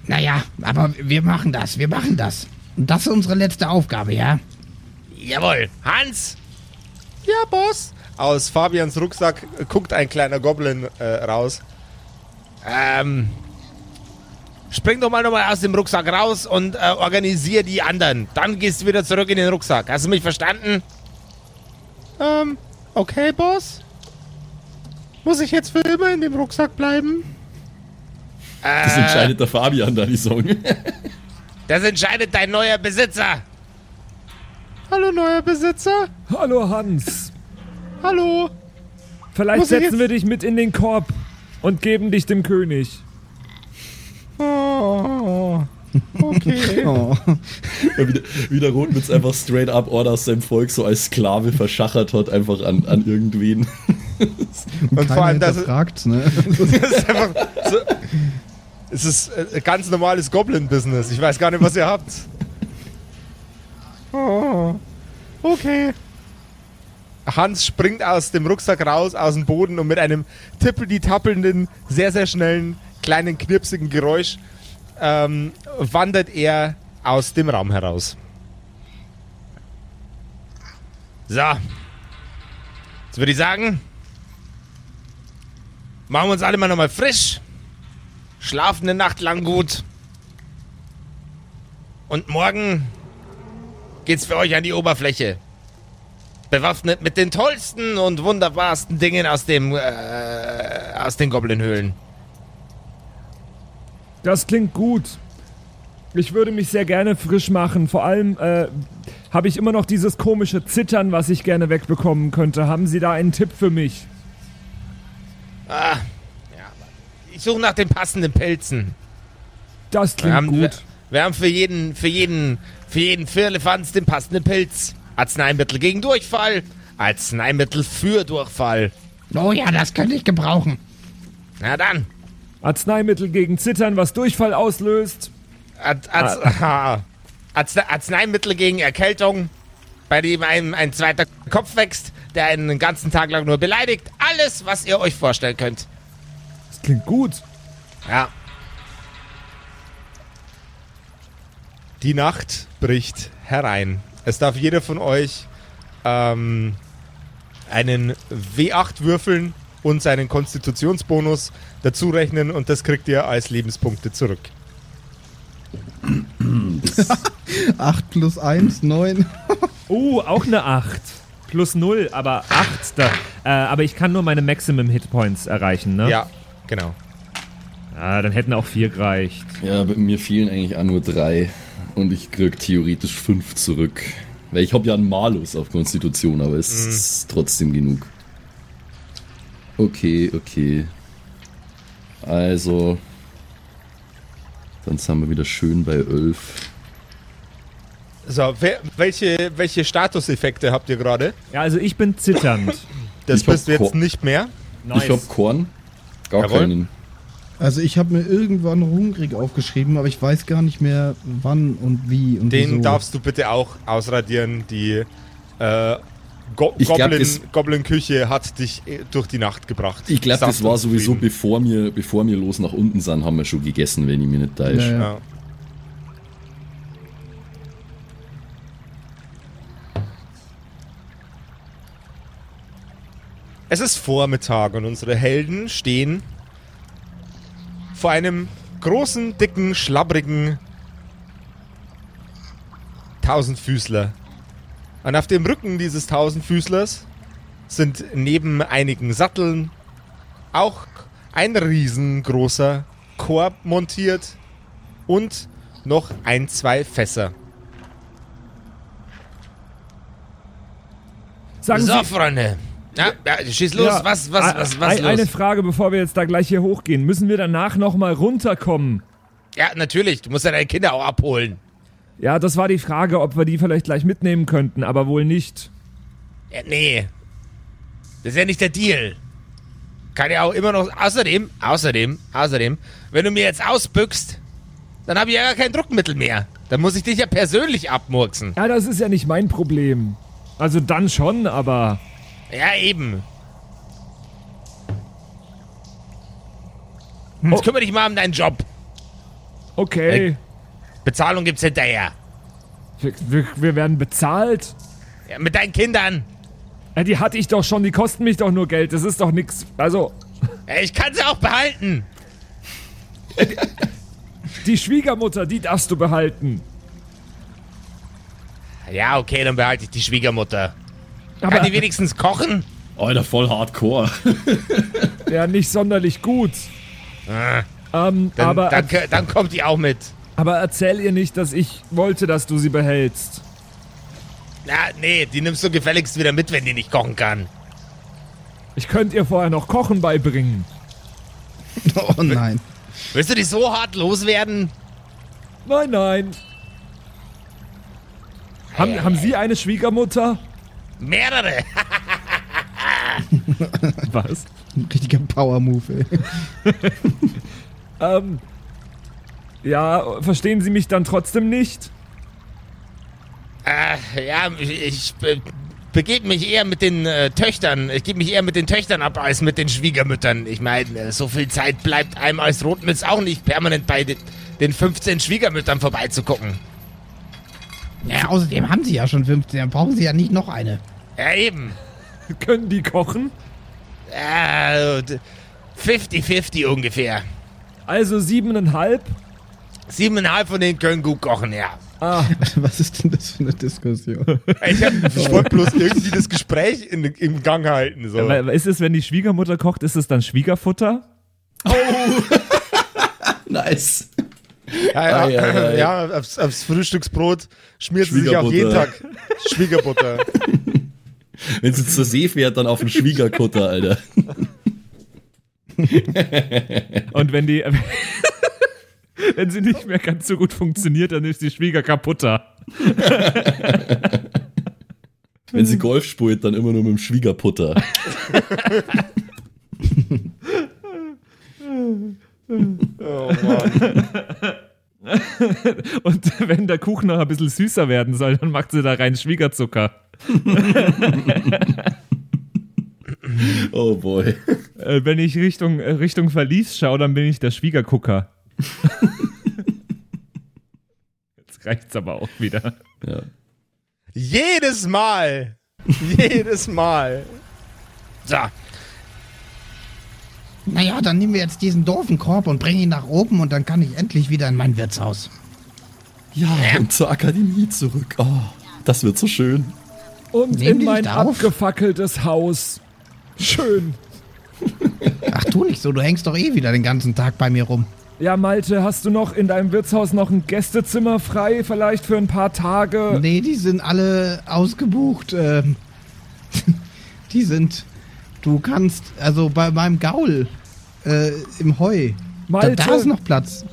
naja, aber wir machen das, wir machen das. Und das ist unsere letzte Aufgabe, ja? Jawohl. Hans, Ja, Boss. Aus Fabians Rucksack guckt ein kleiner Goblin äh, raus. ähm, spring doch mal nochmal aus dem Rucksack raus und äh, organisier die anderen. Dann gehst du wieder zurück in den Rucksack. Hast du mich verstanden? Ähm, okay, Boss. Muss ich jetzt für immer in dem Rucksack bleiben? Das Äh, entscheidet der Fabian da, die Song. Das entscheidet dein neuer Besitzer. Hallo, neuer Besitzer. Hallo Hans. Hallo. Vielleicht Muss setzen wir dich mit in den Korb und geben dich dem König. Oh, okay. Oh. wieder, wieder Rotwitz einfach straight up Orders sein Volk so als Sklave verschachert hat, einfach an, an irgendwen. Und vor allem, das, fragt, ne? das ist einfach so, es ist äh, ganz normales Goblin-Business. Ich weiß gar nicht, was ihr habt. Oh, okay. Hans springt aus dem Rucksack raus, aus dem Boden und mit einem tippeldi-tappelnden, sehr, sehr schnellen, kleinen, knirpsigen Geräusch ähm, wandert er aus dem Raum heraus. So. Jetzt würde ich sagen, machen wir uns alle mal nochmal frisch. Schlafen eine Nacht lang gut. Und morgen geht's für euch an die Oberfläche. Bewaffnet mit den tollsten und wunderbarsten Dingen aus dem, äh, aus den Goblinhöhlen. Das klingt gut. Ich würde mich sehr gerne frisch machen. Vor allem äh, habe ich immer noch dieses komische Zittern, was ich gerne wegbekommen könnte. Haben Sie da einen Tipp für mich? Ah, ja. Ich suche nach den passenden Pilzen. Das Wir klingt haben, wir, gut. wir haben für jeden, für jeden, für jeden Firlefanz den passenden Pilz. Arzneimittel gegen Durchfall, Arzneimittel für Durchfall. oh ja, das könnte ich gebrauchen. Na dann, Arzneimittel gegen Zittern, was Durchfall auslöst. Arz, Arz, ah, Arze, Arzneimittel gegen Erkältung, bei dem einem ein zweiter Kopf wächst, der einen den ganzen Tag lang nur beleidigt. Alles, was ihr euch vorstellen könnt. Das klingt gut. Ja. Die Nacht bricht herein. Es darf jeder von euch ähm, einen W8 würfeln und seinen Konstitutionsbonus dazu rechnen und das kriegt ihr als Lebenspunkte zurück. ist 8 plus 1, 9. Oh, auch eine 8. Plus 0, aber 8. Da, äh, aber ich kann nur meine Maximum Hitpoints erreichen, ne? Ja, genau. Ah, dann hätten auch 4 gereicht. Ja, mir fehlen eigentlich auch nur drei. Und ich krieg theoretisch fünf zurück. Weil ich habe ja einen Malus auf Konstitution, aber es Mhm. ist trotzdem genug. Okay, okay. Also. Dann sind wir wieder schön bei 11. So, wer, welche, welche Statuseffekte habt ihr gerade? Ja, also ich bin zitternd. Das Ich hab bist du jetzt Ko- nicht mehr. Ich habe Korn. Gar Jawohl. keinen. Also ich habe mir irgendwann hungrig aufgeschrieben, aber ich weiß gar nicht mehr wann und wie und Den wieso. darfst du bitte auch ausradieren. Die äh, Go glaub, Goblin, hat dich äh, durch die Nacht gebracht. Ich glaube, das war sowieso, bevor wir, bevor wir los nach unten sind, haben wir schon gegessen, wenn ich mich nicht täusche. Ja, ja. Ja. Es ist Vormittag und unsere Helden stehen vor einem großen, dicken, schlabbrigen Tausendfüßler. Und auf dem Rücken dieses Tausendfüßlers sind neben einigen Satteln auch ein riesengroßer Korb montiert und noch ein, zwei Fässer. Sagen So, Sie, Freunde. Ja, ja, schieß los. Ja, was, was, was, was ein, los? Eine Frage, bevor wir jetzt da gleich hier hochgehen. Müssen wir danach nochmal runterkommen? Ja, natürlich. Du musst ja deine Kinder auch abholen. Ja, das war die Frage, ob wir die vielleicht gleich mitnehmen könnten, aber wohl nicht. Ja, nee. Das ist ja nicht der Deal. Kann ja auch immer noch. Außerdem, außerdem, außerdem, wenn du mir jetzt ausbückst, dann habe ich ja gar kein Druckmittel mehr. Dann muss ich dich ja persönlich abmurksen. Ja, das ist ja nicht mein Problem. Also dann schon, aber Ja, eben. Hm, Jetzt kümmere dich mal um deinen Job. okay. Bezahlung gibt's hinterher. Wir, wir, wir werden bezahlt. Ja, mit deinen Kindern. Ja, die hatte ich doch schon, die kosten mich doch nur Geld. Das ist doch nix. Also, Ja, ich kann sie auch behalten. die Schwiegermutter, die darfst du behalten. Ja, okay, dann behalte ich die Schwiegermutter. Aber Kann die wenigstens kochen? Alter, voll hardcore. ja, nicht sonderlich gut. Ah, Ähm, Dann, aber, dann, dann kommt die auch mit. aber erzähl ihr nicht, dass ich wollte, dass du sie behältst. Na, nee, die nimmst du gefälligst wieder mit, wenn die nicht kochen kann. Ich könnte ihr vorher noch Kochen beibringen. Oh nein. Willst du die so hart loswerden? Nein, nein. Haben, haben Sie eine Schwiegermutter? Mehrere. Was? Ein richtiger Power-Move, ey. Ähm, ja, verstehen Sie mich dann trotzdem nicht? Äh, ja, ich, be begebe mich eher mit den äh, Töchtern. Ich gebe mich eher mit den Töchtern ab als mit den Schwiegermüttern. Ich meine, äh, so viel Zeit bleibt einem als Rotmütz auch nicht permanent bei den, den 15 Schwiegermüttern vorbeizugucken. Ja, außerdem haben sie ja schon 15, dann brauchen sie ja nicht noch eine. Ja, eben. Können die kochen? Äh, d- 50-50 ungefähr. Also siebeneinhalb? Siebeneinhalb von denen können gut kochen, ja. Ah, Was ist denn das für eine Diskussion? Ich, hab- ich wollte bloß irgendwie das Gespräch in, im Gang halten. So. Aber Ist es, wenn die Schwiegermutter kocht, ist es dann Schwiegerfutter? nice. Ja, ja, ei, ei. ja aufs, aufs Frühstücksbrot schmiert sie sich auch jeden Tag Schwiegerbutter. Wenn sie zur See fährt, dann auf den Schwiegerkutter, Alter. Und wenn die. wenn sie nicht mehr ganz so gut funktioniert, dann ist die Schwieger kaputter. Wenn sie Golf spielt, dann immer nur mit dem Schwiegerputter. Oh Mann. Und wenn der Kuchen noch ein bisschen süßer werden soll, dann macht sie da rein Schwiegerzucker. Oh boy. Äh, wenn ich Richtung, äh, Richtung Verlies schaue, dann bin ich der Schwiegergucker. Jetzt reicht's aber auch wieder. Ja. Jedes Mal. Jedes Mal. So, Naja, dann nehmen wir jetzt diesen doofen Korb und bringen ihn nach oben und dann kann ich endlich wieder in mein Wirtshaus. Ja, und zur Akademie zurück. Oh, das wird so schön. Und Nehmen in mein abgefackeltes Haus. Schön. Ach, tu nicht so, du hängst doch eh wieder den ganzen Tag bei mir rum. Ja, Malte, hast du noch in deinem Wirtshaus noch ein Gästezimmer frei, vielleicht für ein paar Tage? Nee, die sind alle ausgebucht. Ähm, die sind. Du kannst, also bei meinem Gaul äh, im Heu. Da, Malte, da ist noch Platz.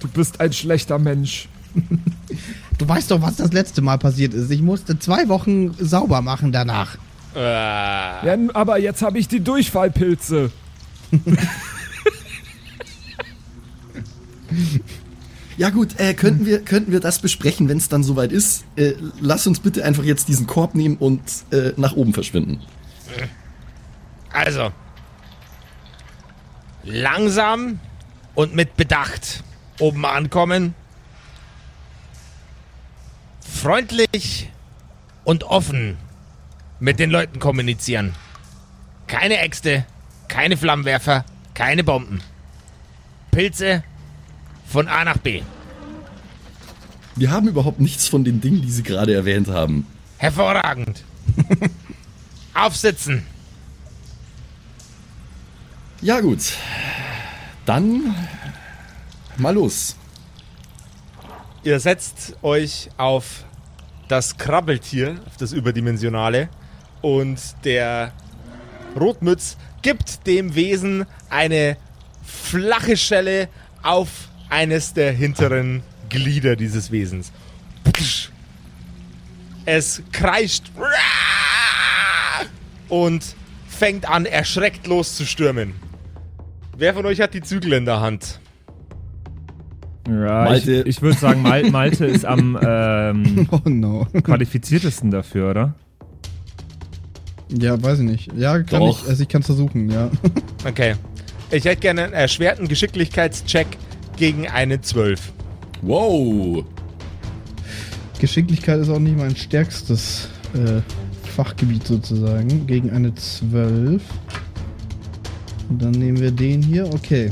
du bist ein schlechter Mensch. Du weißt doch, was das letzte Mal passiert ist. Ich musste zwei Wochen sauber machen danach. Äh, Ja, aber jetzt habe ich die Durchfallpilze. Ja gut, äh, könnten, wir, könnten wir das besprechen, wenn es dann soweit ist? Äh, lass uns bitte einfach jetzt diesen Korb nehmen und äh, nach oben verschwinden. also. Langsam und mit Bedacht oben ankommen. Freundlich und offen mit den Leuten kommunizieren. Keine Äxte, keine Flammenwerfer, keine Bomben. Pilze von A nach B. Wir haben überhaupt nichts von den Dingen, die Sie gerade erwähnt haben. Hervorragend. Aufsitzen. Ja gut, dann mal los. Ihr setzt euch auf das Krabbeltier, auf das Überdimensionale, und der Rotmütz gibt dem Wesen eine flache Schelle auf eines der hinteren Glieder dieses Wesens. Es kreischt und fängt an, erschreckt loszustürmen. Wer von euch hat die Zügel in der Hand? Ja, Malte. ich, ich würde sagen, Mal, Malte ist am ähm, Oh no. qualifiziertesten dafür, oder? Ja, weiß ich nicht. Ja, kann Doch. ich. Also ich kann es versuchen, ja. Okay. Ich hätte gerne einen erschwerten Geschicklichkeitscheck gegen eine 12. Wow. Geschicklichkeit ist auch nicht mein stärkstes äh, Fachgebiet sozusagen. Gegen eine 12. Und dann nehmen wir den hier. Okay.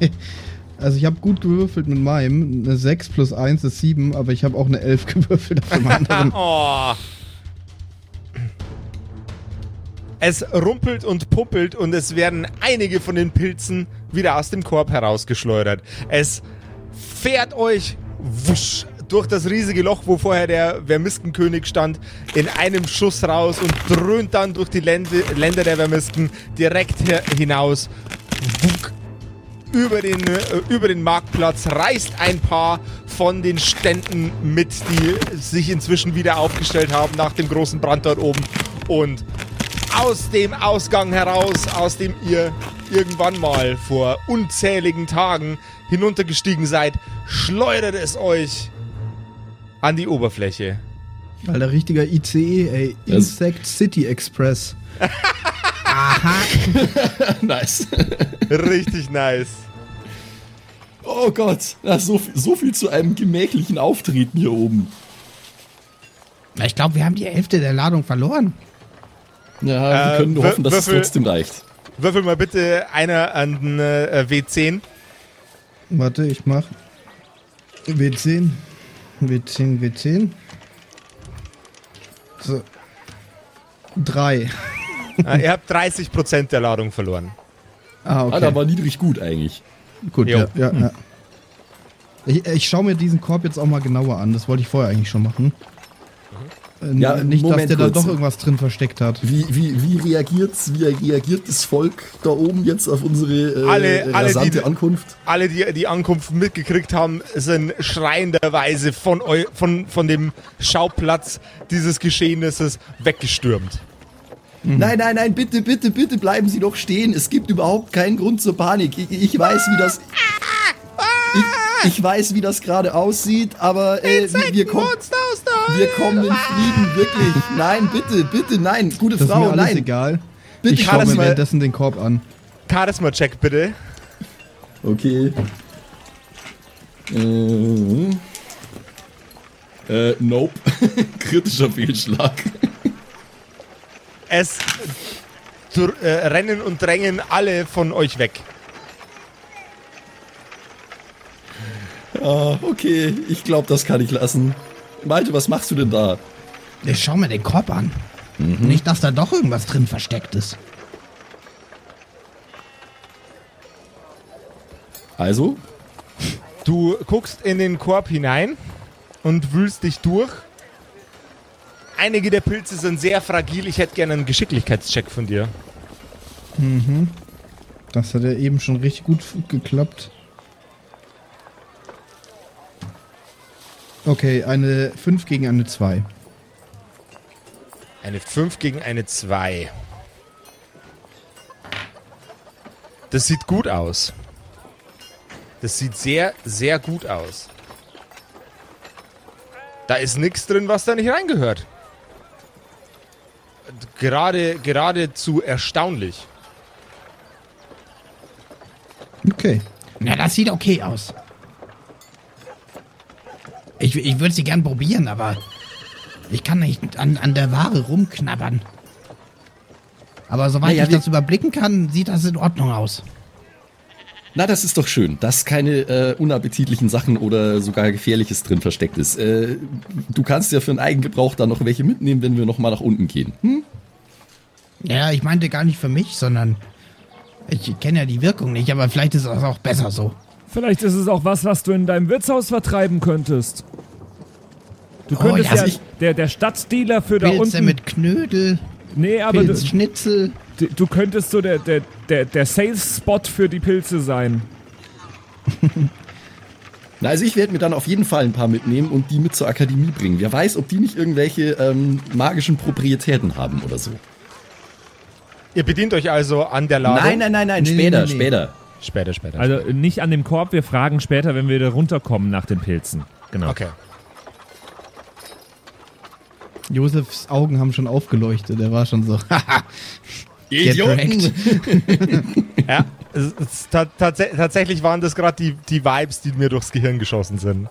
also ich habe gut gewürfelt mit meinem. Eine 6 plus 1 ist 7, aber ich habe auch eine 11 gewürfelt auf dem anderen. Oh. Es rumpelt und puppelt und es werden einige von den Pilzen wieder aus dem Korb herausgeschleudert. Es fährt euch wusch durch das riesige Loch, wo vorher der Vermiskenkönig stand, in einem Schuss raus und dröhnt dann durch die Lände, Länder der Vermisken direkt hinaus. Wuck, über den, äh, über den Marktplatz, reißt ein paar von den Ständen mit, die sich inzwischen wieder aufgestellt haben nach dem großen Brand dort oben. Und aus dem Ausgang heraus, aus dem ihr irgendwann mal vor unzähligen Tagen hinuntergestiegen seid, schleudert es euch an die Oberfläche. Alter, richtiger ICE, ey. Das- Insect City Express. nice. Richtig nice. Oh Gott, na, so, viel- so viel zu einem gemächlichen Auftreten hier oben. Ich glaube, wir haben die Hälfte der Ladung verloren. Ja, wir Äh, können nur hoffen, dass es Würfel- trotzdem reicht. Würfel mal bitte einer an den äh, W10. Warte, ich mach W10. W10, W10. So. Drei. äh, ihr habt 30% der Ladung verloren. Ah, Ah, okay. da war niedrig gut eigentlich. Gut, Jo. ja, ja, ja. Ich, ich schaue mir diesen Korb jetzt auch mal genauer an. Das wollte ich vorher eigentlich schon machen. Äh, Ja, nicht, dass Moment der da doch irgendwas drin versteckt hat. Wie, wie, wie, reagiert's, wie reagiert das Volk da oben jetzt auf unsere äh, Alle- alle, rasante die- Ankunft? Alle, die die Ankunft mitgekriegt haben, sind schreienderweise von, eu von, von dem Schauplatz dieses Geschehnisses weggestürmt. Nein, nein, nein, bitte, bitte, bitte bleiben Sie doch stehen. Es gibt überhaupt keinen Grund zur Panik. Ich, ich weiß, wie das. Ich, ich weiß, wie das gerade aussieht, aber äh, wir, wir, kommen, wir kommen in Frieden, wirklich. Nein, bitte, bitte, nein. Gute Das ist mir Frau, alles nein. egal. Bitte, Ich schaue das mir mal- währenddessen den Korb an. Charisma-Check bitte. Okay. Äh, äh, nope. Kritischer Fehlschlag. Es äh, rennen und drängen alle von euch weg. Ah, okay, ich glaube, das kann ich lassen. Malte, was machst du denn da? Ich schau mir den Korb an. Nicht, dass da doch irgendwas drin versteckt ist. Also, Du guckst in den Korb hinein und wühlst dich durch. Einige der Pilze sind sehr fragil. Ich hätte gerne einen Geschicklichkeitscheck von dir. Das hat ja eben schon richtig gut geklappt. Okay, eine 5 gegen eine 2. Eine 5 gegen eine 2. Das sieht gut aus. Das sieht sehr, sehr gut aus. Da ist nichts drin, was da nicht reingehört. Gerade, geradezu erstaunlich. Okay. Na, das sieht okay aus. Ich, ich würde sie gern probieren, aber ich kann nicht an, an der Ware rumknabbern. Aber soweit Naja, ich das überblicken kann, sieht das in Ordnung aus. na, das ist doch schön, dass keine äh, unappetitlichen Sachen oder sogar Gefährliches drin versteckt ist. Äh, du kannst ja für den Eigengebrauch da noch welche mitnehmen, wenn wir noch mal nach unten gehen. Hm? Ja, ich meinte gar nicht für mich, sondern ich kenne ja die Wirkung nicht, aber vielleicht ist das auch besser so. Vielleicht ist es auch was, was du in deinem Wirtshaus vertreiben könntest. Du Oh, könntest ja, ja, ich- der, der Stadtdealer für da Pilze unten. mit Knödel, nee, aber du, Pilzschnitzel. du- du könntest so der, der, der, der Sales-Spot für die Pilze sein. Na, also ich werde mir dann auf jeden Fall ein paar mitnehmen und die mit zur Akademie bringen. Wer weiß, ob die nicht irgendwelche ähm, magischen Proprietäten haben oder so. Ihr bedient euch also an der Ladung. Nein, nein, nein, nein, Nee, später, nee, nee. später. Später, später. Also nicht an dem Korb, wir fragen später, wenn wir wieder runterkommen nach den Pilzen. Genau. okay. Josefs Augen haben schon aufgeleuchtet. Er war schon so, wrecked. Ja, es, es, ta tats tatsächlich waren das gerade die, die Vibes, die mir durchs Gehirn geschossen sind.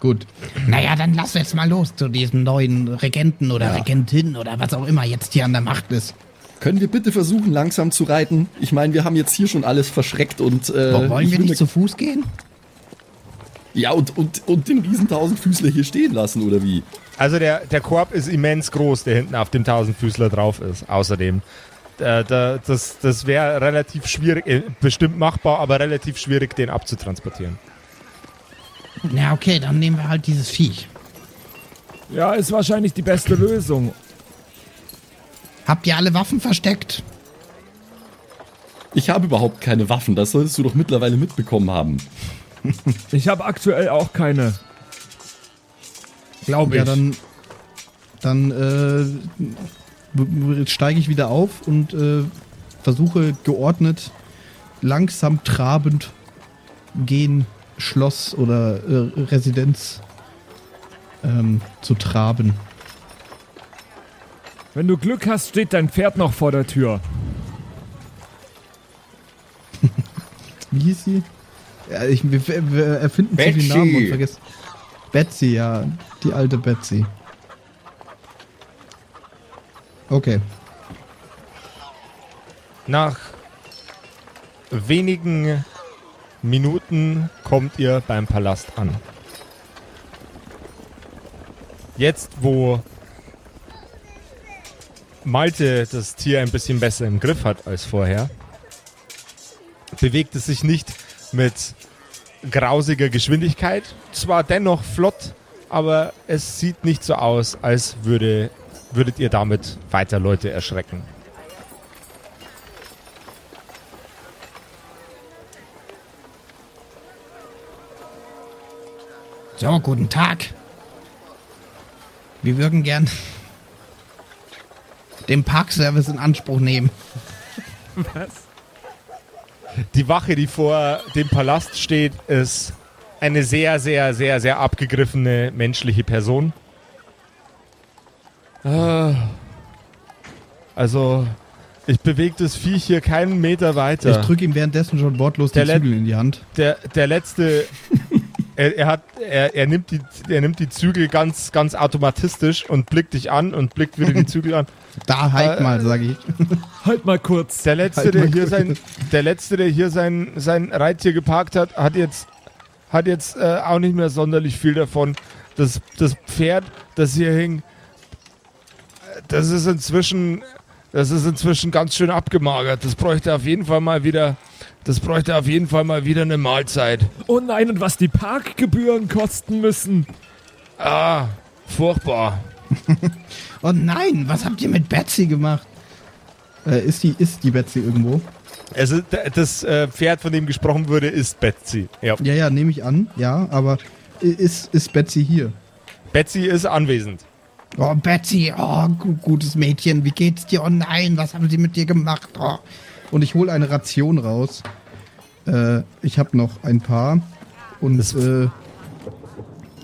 Gut. Naja, dann lass jetzt mal los zu diesem neuen Regenten oder Regentin oder was auch immer jetzt hier an der Macht ist. Können wir bitte versuchen, langsam zu reiten? Ich meine, wir haben jetzt hier schon alles verschreckt und. Äh, Wo, wollen wir nicht zu Fuß gehen? Ja, und, und, und den riesen Tausendfüßler hier stehen lassen, oder wie? Also der, der Korb ist immens groß, der hinten auf dem Tausendfüßler drauf ist. Außerdem. Äh, da, das das wäre relativ schwierig, äh, bestimmt machbar, aber relativ schwierig, den abzutransportieren. Na okay, dann nehmen wir halt dieses Viech. Ja, ist wahrscheinlich die beste Lösung. Habt ihr alle Waffen versteckt? Ich habe überhaupt keine Waffen, das solltest du doch mittlerweile mitbekommen haben. Ich habe aktuell auch keine. Glaube Ja, dann, dann äh, steige ich wieder auf und äh, versuche geordnet, langsam trabend gehen Schloss oder äh, Residenz ähm, zu traben. Wenn du Glück hast, steht dein Pferd noch vor der Tür. Wie hieß sie? Ja, ich, wir, wir erfinden zu Betsy. viele Namen und vergessen. Betsy, ja. Die alte Betsy. Okay. Nach wenigen Minuten kommt ihr beim Palast an. Jetzt, wo Malte das Tier ein bisschen besser im Griff hat als vorher, bewegt es sich nicht mit grausiger Geschwindigkeit. Zwar dennoch flott, aber es sieht nicht so aus, als würde, würdet ihr damit weiter Leute erschrecken. So, guten Tag. Wir würden gern den Parkservice in Anspruch nehmen. Die Wache, die vor dem Palast steht, ist eine sehr, sehr, sehr, sehr abgegriffene menschliche Person. Ah. Also, ich bewege das Viech hier keinen Meter Ich weiter. drücke ihm währenddessen schon wortlos die Der Let- Zügel in die Hand. Der, der letzte, er, er, hat, er, er, nimmt die, er nimmt die Zügel ganz, ganz automatistisch und blickt dich an und blickt wieder die Zügel an. Da halt Äh, mal, sage ich. Halt mal kurz. Der letzte, Halt der hier kurz. sein, der letzte, der hier sein, sein Reittier geparkt hat, hat jetzt, hat jetzt äh, auch nicht mehr sonderlich viel davon. Das, das Pferd, das hier hing, äh, das ist inzwischen, das ist inzwischen ganz schön abgemagert. Das bräuchte auf jeden Fall mal wieder, das bräuchte auf jeden Fall mal wieder eine Mahlzeit. Oh nein, und was die Parkgebühren kosten müssen. Ah, furchtbar. Oh nein, was habt ihr mit Betsy gemacht? Äh, ist, die, ist die Betsy irgendwo? Also das äh, Pferd, von dem gesprochen wurde, ist Betsy. Ja. Ja, ja, nehme ich an. Ja, aber ist, ist Betsy hier? Betsy ist anwesend. Oh, Betsy, oh, gu gutes Mädchen, wie geht's dir? Oh nein, was haben sie mit dir gemacht? Oh. Und ich hole eine Ration raus. Äh, ich habe noch ein paar. Und äh,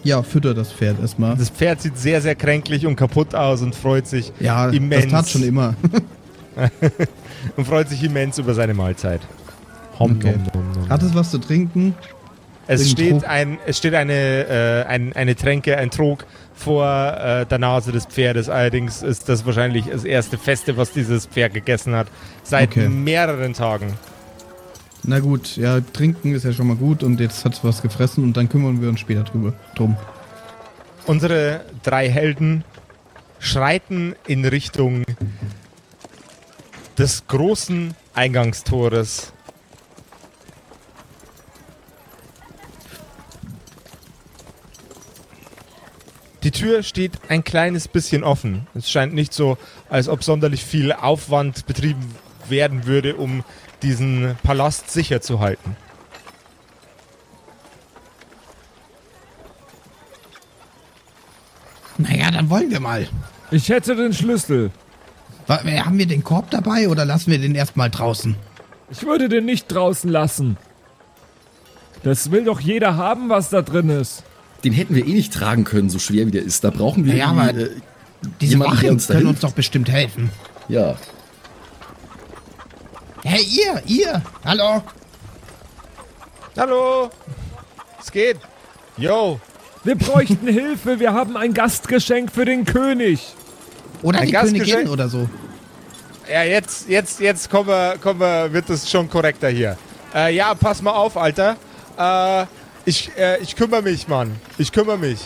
ja, fütter das Pferd erstmal. Das Pferd sieht sehr, sehr kränklich und kaputt aus und freut sich Ja, immens. das tat schon immer. und freut sich immens über seine Mahlzeit. Hom, Okay. nom, nom, nom. Hat es was zu trinken? Es steht, Trog? ein, es steht eine, äh, ein, eine Tränke, ein Trog vor äh, der Nase des Pferdes. Allerdings ist das wahrscheinlich das erste Feste, was dieses Pferd gegessen hat. Seit Okay. mehreren Tagen. Na gut, ja, trinken ist ja schon mal gut und jetzt hat es was gefressen und dann kümmern wir uns später drüber drum. Unsere drei Helden schreiten in Richtung des großen Eingangstores. Tür steht ein kleines bisschen offen. Es scheint nicht so, als ob sonderlich viel Aufwand betrieben werden würde, um diesen Palast sicher zu halten. Naja, dann wollen wir mal. Ich hätte den Schlüssel. Äh, Haben wir den Korb dabei oder lassen wir den erstmal draußen? Ich würde den nicht draußen lassen. Das will doch jeder haben, was da drin ist. Den hätten wir eh nicht tragen können, so schwer wie der ist. Da brauchen wir Ja, aber äh, Diese Jemanden, der Wachen uns können uns doch bestimmt helfen. ja. Hey, ihr, ihr, hallo. Hallo! Es geht! Yo! Wir bräuchten Hilfe. Wir haben ein Gastgeschenk für den König. Oder Ein die Gastgeschenk? Königin oder so. Ja, jetzt, jetzt, jetzt kommen wir, kommen wir, wird es schon korrekter hier. Äh, ja, pass mal auf, Alter. Äh, ich, äh, ich kümmere mich, Mann. Ich kümmere mich.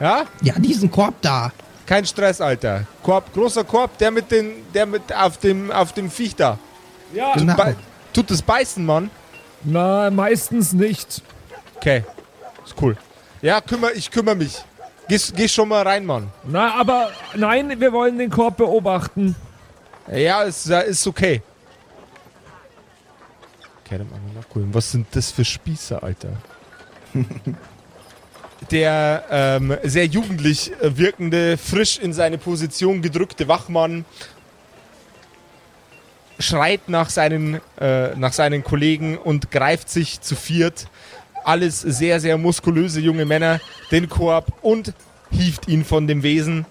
Ja? Ja, diesen Korb da. Kein Stress, Alter. Korb, großer Korb, der mit den, der mit auf dem, auf dem Viech da. Ja. Genau. Bei, tut es beißen, Mann. Na, meistens nicht. Okay. Ist cool. Ja, kümmer, ich kümmere mich. Geh, geh schon mal rein, Mann. Na, aber nein, wir wollen den Korb beobachten. Ja, ist, ist okay. Okay, dann machen wir nachgucken. Was sind das für Spieße, Alter? Der ähm, sehr jugendlich äh, wirkende, frisch in seine Position gedrückte Wachmann schreit nach seinen, äh, nach seinen Kollegen und greift sich zu viert, alles sehr, sehr muskulöse junge Männer, den Korb und hieft ihn von dem Wesen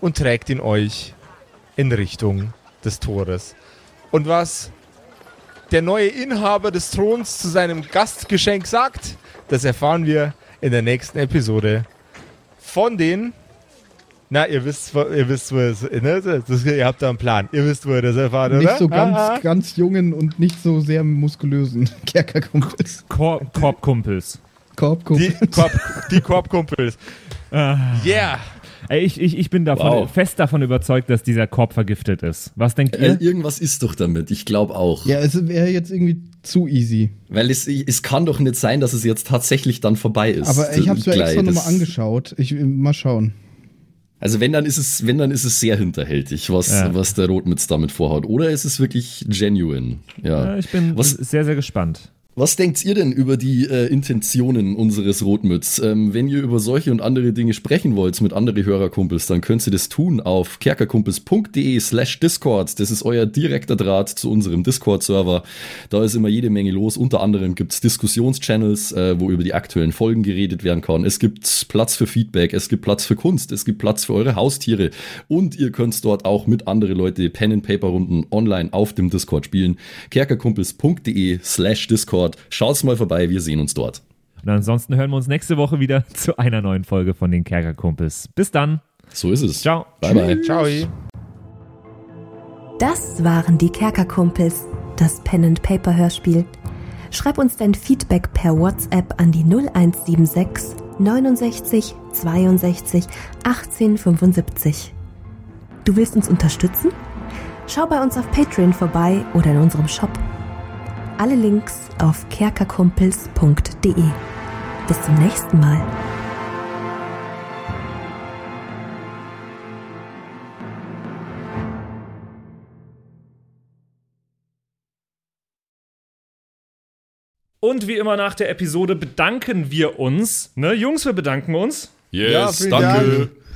und trägt ihn euch in Richtung des Tores. Und was der neue Inhaber des Throns zu seinem Gastgeschenk sagt, das erfahren wir in der nächsten Episode von den. Na, ihr wisst, wo- ihr wisst, wo es, ne? das, ihr habt da einen Plan. Ihr wisst, wo ihr das erfahrt, oder? Nicht so ganz, Ah, ah. ganz jungen und nicht so sehr muskulösen Kerkerkumpels. Kor Korbkumpels. Korbkumpel. Die, Korb, die Korbkumpels. Ah. Yeah. Ey, ich, ich, ich bin davon, Wow. fest davon überzeugt, dass dieser Korb vergiftet ist. Was denkt Äh, ihr? irgendwas ist doch damit. Ich glaube auch. Ja, es wäre jetzt irgendwie zu easy. Weil es, es kann doch nicht sein, dass es jetzt tatsächlich dann vorbei ist. Aber ich habe es mir Gleich. extra nochmal angeschaut. Ich, mal schauen. Also wenn dann ist es, wenn dann ist es sehr hinterhältig, was, Ja. was der Rotmitz damit vorhat. Oder ist es wirklich genuine? Ja. Ja, ich bin Was- sehr, sehr gespannt. Was denkt ihr denn über die äh, Intentionen unseres Rotmütz? Ähm, wenn ihr über solche und andere Dinge sprechen wollt mit anderen Hörerkumpels, dann könnt ihr das tun auf kerkerkumpels.de slash Discord. Das ist euer direkter Draht zu unserem Discord-Server. Da ist immer jede Menge los. Unter anderem gibt's Diskussionschannels, äh, wo über die aktuellen Folgen geredet werden kann. Es gibt Platz für Feedback, es gibt Platz für Kunst, es gibt Platz für eure Haustiere. Und ihr könnt dort auch mit anderen Leute Pen-and-Paper-Runden online auf dem Discord spielen. kerkerkumpels.de slash Discord. Schaut's mal vorbei, wir sehen uns dort. Und ansonsten hören wir uns nächste Woche wieder zu einer neuen Folge von den Kerkerkumpels. Bis dann. So ist es. Ciao. Bye bye. Ciao. Das waren die Kerkerkumpels, das Pen and Paper Hörspiel. Schreib uns dein Feedback per WhatsApp an die 0176 69 62 18 75. Du willst uns unterstützen? Schau bei uns auf Patreon vorbei oder in unserem Shop. Alle Links auf kerkerkumpels.de. Bis zum nächsten Mal. Und wie immer nach der Episode bedanken wir uns. Ne, Jungs, wir bedanken uns. Yes, Ja, vielen danke. Dank.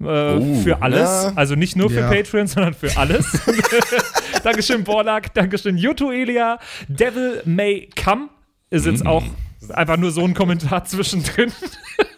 äh, für alles. ja. Also nicht nur für Ja. Patreon, sondern für alles. Dankeschön, Borlak. Dankeschön, Yuto Elia. Devil May Come ist jetzt auch einfach nur so ein Kommentar zwischendrin.